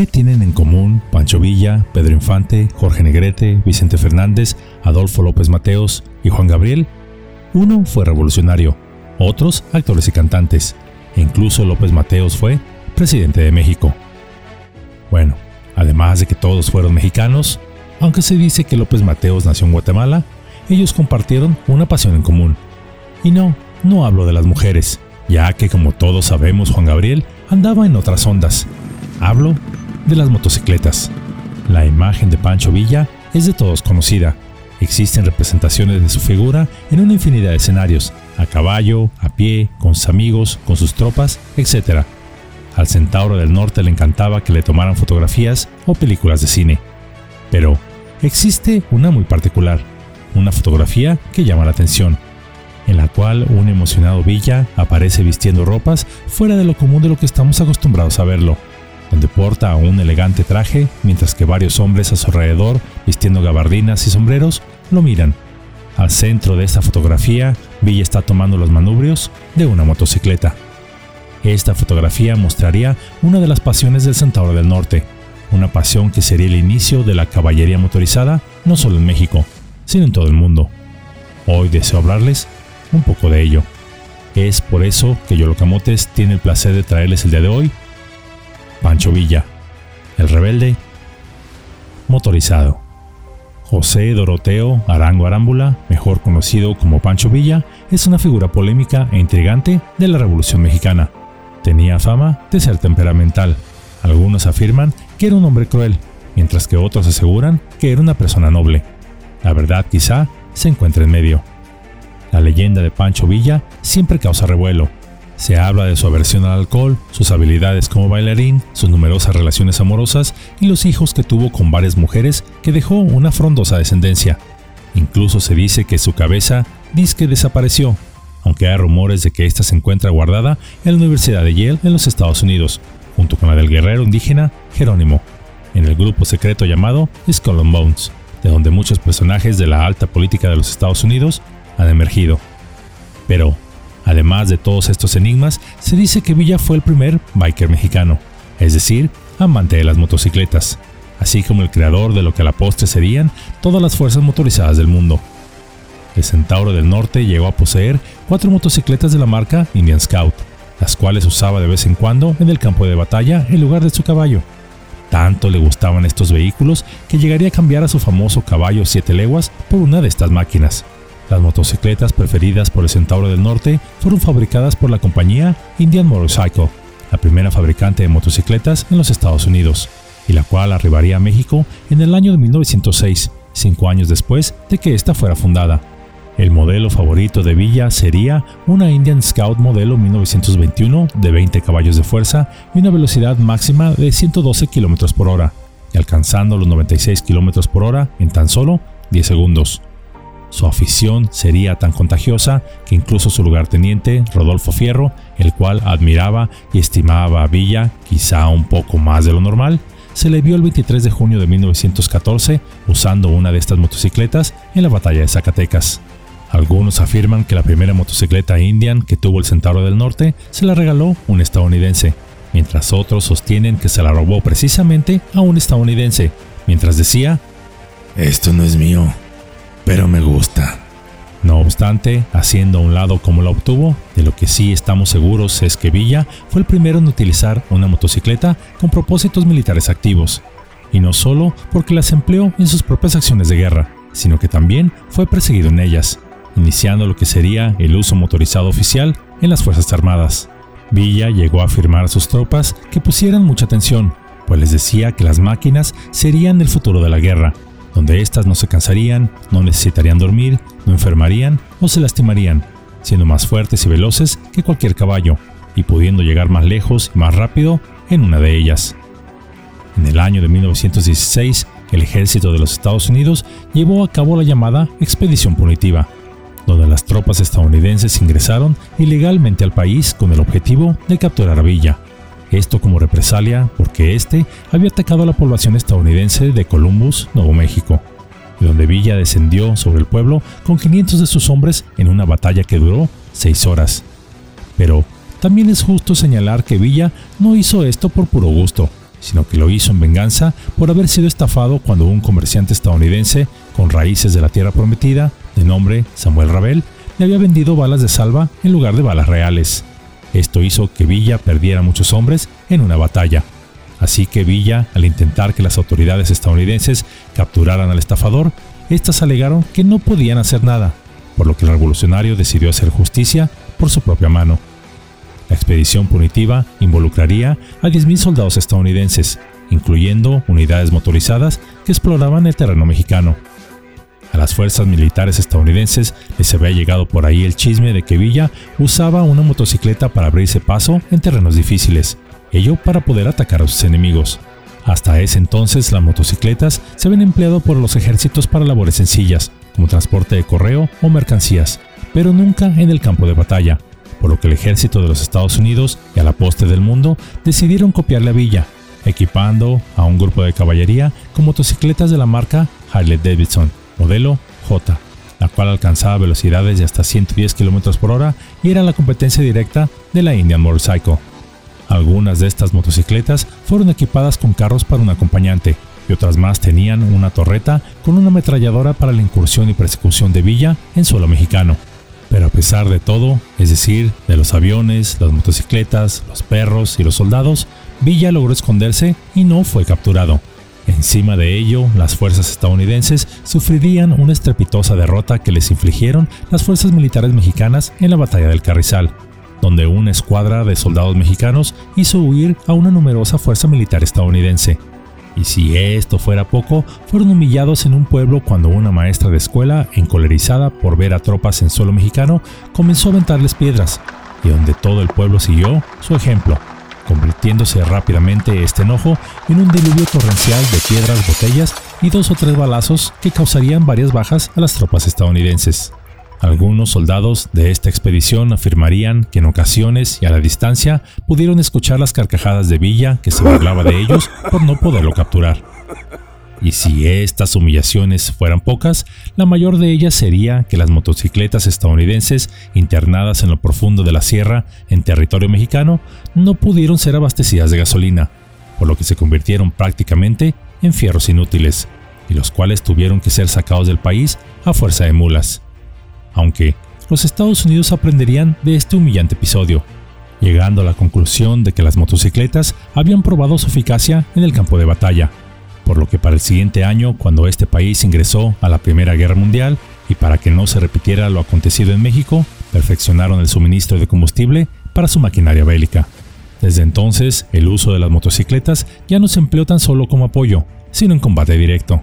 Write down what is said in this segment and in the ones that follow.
¿Qué tienen en común Pancho Villa, Pedro Infante, Jorge Negrete, Vicente Fernández, Adolfo López Mateos y Juan Gabriel? Uno fue revolucionario, otros actores y cantantes, e incluso López Mateos fue presidente de México. Bueno, además de que todos fueron mexicanos, aunque se dice que López Mateos nació en Guatemala, ellos compartieron una pasión en común. Y no, no hablo de las mujeres, ya que como todos sabemos Juan Gabriel andaba en otras ondas. Hablo de las motocicletas. La imagen de Pancho Villa es de todos conocida. Existen representaciones de su figura en una infinidad de escenarios, a caballo, a pie, con sus amigos, con sus tropas, etc. Al Centauro del Norte le encantaba que le tomaran fotografías o películas de cine. Pero existe una muy particular, una fotografía que llama la atención, en la cual un emocionado Villa aparece vistiendo ropas fuera de lo común de lo que estamos acostumbrados a verlo, donde porta un elegante traje mientras que varios hombres a su alrededor, vistiendo gabardinas y sombreros, lo miran. Al centro de esta fotografía, Villa está tomando los manubrios de una motocicleta. Esta fotografía mostraría una de las pasiones del Centauro del Norte, una pasión que sería el inicio de la caballería motorizada no solo en México, sino en todo el mundo. Hoy deseo hablarles un poco de ello. Es por eso que Yolocamotes tiene el placer de traerles el día de hoy Pancho Villa, el rebelde motorizado. José Doroteo Arango Arámbula, mejor conocido como Pancho Villa, es una figura polémica e intrigante de la Revolución Mexicana. Tenía fama de ser temperamental. Algunos afirman que era un hombre cruel, mientras que otros aseguran que era una persona noble. La verdad quizá se encuentra en medio. La leyenda de Pancho Villa siempre causa revuelo, se habla de su aversión al alcohol, sus habilidades como bailarín, sus numerosas relaciones amorosas y los hijos que tuvo con varias mujeres que dejó una frondosa descendencia. Incluso se dice que su cabeza disque desapareció, aunque hay rumores de que ésta se encuentra guardada en la Universidad de Yale en los Estados Unidos, junto con la del guerrero indígena Jerónimo, en el grupo secreto llamado Skull and Bones, de donde muchos personajes de la alta política de los Estados Unidos han emergido. Pero, Además de todos estos enigmas, se dice que Villa fue el primer biker mexicano, es decir, amante de las motocicletas, así como el creador de lo que a la postre serían todas las fuerzas motorizadas del mundo. El Centauro del Norte llegó a poseer cuatro motocicletas de la marca Indian Scout, las cuales usaba de vez en cuando en el campo de batalla en lugar de su caballo. Tanto le gustaban estos vehículos que llegaría a cambiar a su famoso caballo siete leguas por una de estas máquinas. Las motocicletas preferidas por el Centauro del Norte fueron fabricadas por la compañía Indian Motorcycle, la primera fabricante de motocicletas en los Estados Unidos, y la cual arribaría a México en el año de 1906, cinco años después de que ésta fuera fundada. El modelo favorito de Villa sería una Indian Scout modelo 1921 de 20 caballos de fuerza y una velocidad máxima de 112 km por hora, y alcanzando los 96 km por hora en tan solo 10 segundos. Su afición sería tan contagiosa que incluso su lugarteniente, Rodolfo Fierro, el cual admiraba y estimaba a Villa quizá un poco más de lo normal, se le vio el 23 de junio de 1914 usando una de estas motocicletas en la batalla de Zacatecas. Algunos afirman que la primera motocicleta Indian que tuvo el Centauro del Norte se la regaló un estadounidense, mientras otros sostienen que se la robó precisamente a un estadounidense, mientras decía, Esto no es mío, pero me gusta. No obstante, haciendo a un lado cómo la obtuvo, de lo que sí estamos seguros es que Villa fue el primero en utilizar una motocicleta con propósitos militares activos, y no solo porque las empleó en sus propias acciones de guerra, sino que también fue perseguido en ellas, iniciando lo que sería el uso motorizado oficial en las Fuerzas Armadas. Villa llegó a afirmar a sus tropas que pusieran mucha atención, pues les decía que las máquinas serían el futuro de la guerra, donde éstas no se cansarían, no necesitarían dormir, no enfermarían o se lastimarían, siendo más fuertes y veloces que cualquier caballo, y pudiendo llegar más lejos y más rápido en una de ellas. En el año de 1916, el ejército de los Estados Unidos llevó a cabo la llamada Expedición Punitiva, donde las tropas estadounidenses ingresaron ilegalmente al país con el objetivo de capturar a Villa, esto como represalia porque este había atacado a la población estadounidense de Columbus, Nuevo México, donde Villa descendió sobre el pueblo con 500 de sus hombres en una batalla que duró seis horas. Pero también es justo señalar que Villa no hizo esto por puro gusto, sino que lo hizo en venganza por haber sido estafado cuando un comerciante estadounidense con raíces de la tierra prometida, de nombre Samuel Rabel, le había vendido balas de salva en lugar de balas reales. Esto hizo que Villa perdiera muchos hombres en una batalla. Así que Villa, al intentar que las autoridades estadounidenses capturaran al estafador, éstas alegaron que no podían hacer nada, por lo que el revolucionario decidió hacer justicia por su propia mano. La expedición punitiva involucraría a 10.000 soldados estadounidenses, incluyendo unidades motorizadas que exploraban el terreno mexicano. A las fuerzas militares estadounidenses les había llegado por ahí el chisme de que Villa usaba una motocicleta para abrirse paso en terrenos difíciles, ello para poder atacar a sus enemigos. Hasta ese entonces las motocicletas se habían empleado por los ejércitos para labores sencillas, como transporte de correo o mercancías, pero nunca en el campo de batalla, por lo que el ejército de los Estados Unidos y a la poste del mundo decidieron copiarle a Villa, equipando a un grupo de caballería con motocicletas de la marca Harley Davidson, modelo J, la cual alcanzaba velocidades de hasta 110 km por hora y era la competencia directa de la Indian Motorcycle. Algunas de estas motocicletas fueron equipadas con carros para un acompañante, y otras más tenían una torreta con una ametralladora para la incursión y persecución de Villa en suelo mexicano. Pero a pesar de todo, es decir, de los aviones, las motocicletas, los perros y los soldados, Villa logró esconderse y no fue capturado. Encima de ello, las fuerzas estadounidenses sufrirían una estrepitosa derrota que les infligieron las fuerzas militares mexicanas en la batalla del Carrizal, donde una escuadra de soldados mexicanos hizo huir a una numerosa fuerza militar estadounidense. Y si esto fuera poco, fueron humillados en un pueblo cuando una maestra de escuela, encolerizada por ver a tropas en suelo mexicano, comenzó a aventarles piedras, y donde todo el pueblo siguió su ejemplo, convirtiéndose rápidamente este enojo en un diluvio torrencial de piedras, botellas y dos o tres balazos que causarían varias bajas a las tropas estadounidenses. Algunos soldados de esta expedición afirmarían que en ocasiones y a la distancia pudieron escuchar las carcajadas de Villa que se burlaba de ellos por no poderlo capturar. Y si estas humillaciones fueran pocas, la mayor de ellas sería que las motocicletas estadounidenses internadas en lo profundo de la sierra en territorio mexicano no pudieron ser abastecidas de gasolina, por lo que se convirtieron prácticamente en fierros inútiles, y los cuales tuvieron que ser sacados del país a fuerza de mulas. Aunque los Estados Unidos aprenderían de este humillante episodio, llegando a la conclusión de que las motocicletas habían probado su eficacia en el campo de batalla, por lo que para el siguiente año, cuando este país ingresó a la Primera Guerra Mundial y para que no se repitiera lo acontecido en México, perfeccionaron el suministro de combustible para su maquinaria bélica. Desde entonces, el uso de las motocicletas ya no se empleó tan solo como apoyo, sino en combate directo.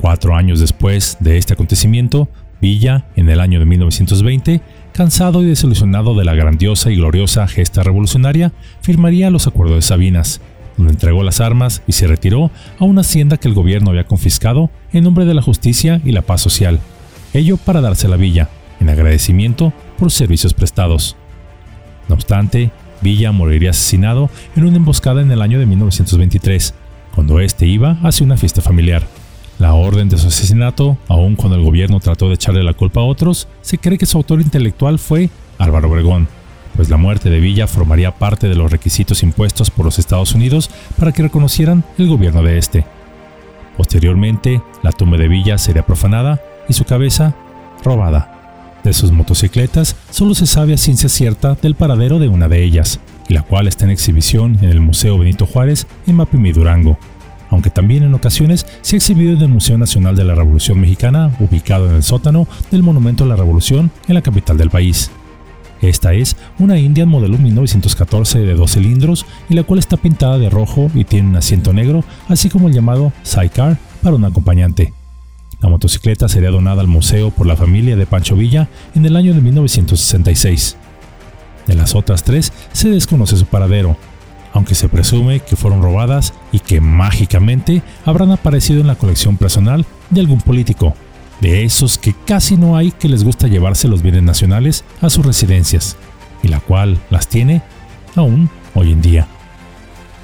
Cuatro años después de este acontecimiento, Villa, en el año de 1920, cansado y desilusionado de la grandiosa y gloriosa gesta revolucionaria, firmaría los acuerdos de Sabinas, donde entregó las armas y se retiró a una hacienda que el gobierno había confiscado en nombre de la justicia y la paz social, ello para darse la villa, en agradecimiento por servicios prestados. No obstante, Villa moriría asesinado en una emboscada en el año de 1923, cuando éste iba hacia una fiesta familiar. La orden de su asesinato, aun cuando el gobierno trató de echarle la culpa a otros, se cree que su autor intelectual fue Álvaro Obregón, pues la muerte de Villa formaría parte de los requisitos impuestos por los Estados Unidos para que reconocieran el gobierno de este. Posteriormente, la tumba de Villa sería profanada y su cabeza robada. De sus motocicletas solo se sabe a ciencia cierta del paradero de una de ellas, la cual está en exhibición en el Museo Benito Juárez en Mapimí, Durango aunque también en ocasiones se ha exhibido en el Museo Nacional de la Revolución Mexicana, ubicado en el sótano del Monumento a la Revolución en la capital del país. Esta es una Indian modelo 1914 de dos cilindros y la cual está pintada de rojo y tiene un asiento negro, así como el llamado sidecar para un acompañante. La motocicleta sería donada al museo por la familia de Pancho Villa en el año de 1966. De las otras tres se desconoce su paradero, aunque se presume que fueron robadas y que mágicamente habrán aparecido en la colección personal de algún político, de esos que casi no hay que les gusta llevarse los bienes nacionales a sus residencias, y la cual las tiene aún hoy en día.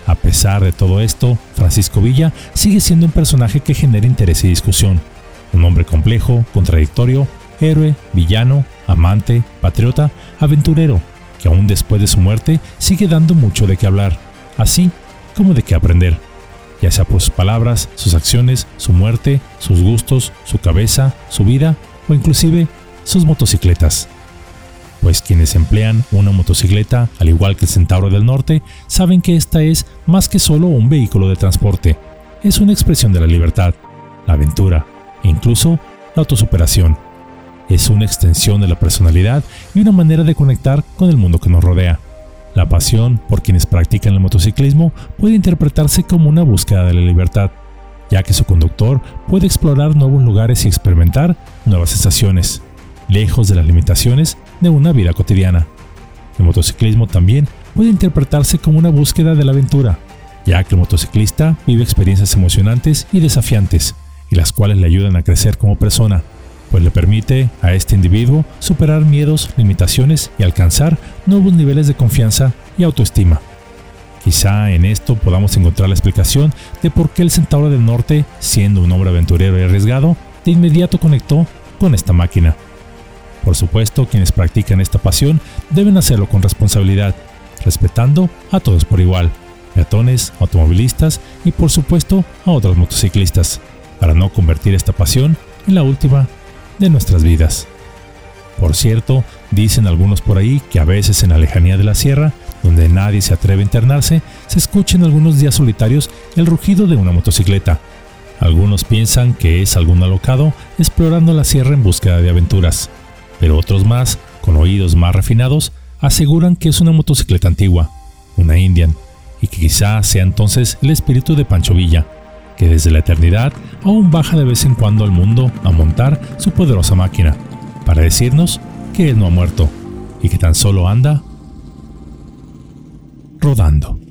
A pesar de todo esto, Francisco Villa sigue siendo un personaje que genera interés y discusión, un hombre complejo, contradictorio, héroe, villano, amante, patriota, aventurero, que aún después de su muerte sigue dando mucho de qué hablar, así como de qué aprender, ya sea por sus palabras, sus acciones, su muerte, sus gustos, su cabeza, su vida o inclusive sus motocicletas. Pues quienes emplean una motocicleta, al igual que el Centauro del Norte, saben que esta es más que solo un vehículo de transporte, es una expresión de la libertad, la aventura e incluso la autosuperación. Es una extensión de la personalidad y una manera de conectar con el mundo que nos rodea. La pasión por quienes practican el motociclismo puede interpretarse como una búsqueda de la libertad, ya que su conductor puede explorar nuevos lugares y experimentar nuevas estaciones, lejos de las limitaciones de una vida cotidiana. El motociclismo también puede interpretarse como una búsqueda de la aventura, ya que el motociclista vive experiencias emocionantes y desafiantes, y las cuales le ayudan a crecer como persona, pues le permite a este individuo superar miedos, limitaciones y alcanzar nuevos niveles de confianza y autoestima. Quizá en esto podamos encontrar la explicación de por qué el Centauro del Norte, siendo un hombre aventurero y arriesgado, de inmediato conectó con esta máquina. Por supuesto, quienes practican esta pasión deben hacerlo con responsabilidad, respetando a todos por igual, peatones, automovilistas y por supuesto a otros motociclistas, para no convertir esta pasión en la última de nuestras vidas. Por cierto, dicen algunos por ahí que a veces en la lejanía de la sierra, donde nadie se atreve a internarse, se escucha en algunos días solitarios el rugido de una motocicleta. Algunos piensan que es algún alocado explorando la sierra en búsqueda de aventuras, pero otros más, con oídos más refinados, aseguran que es una motocicleta antigua, una Indian, y que quizá sea entonces el espíritu de Pancho Villa, que desde la eternidad aún baja de vez en cuando al mundo a montar su poderosa máquina, para decirnos que él no ha muerto y que tan solo anda rodando.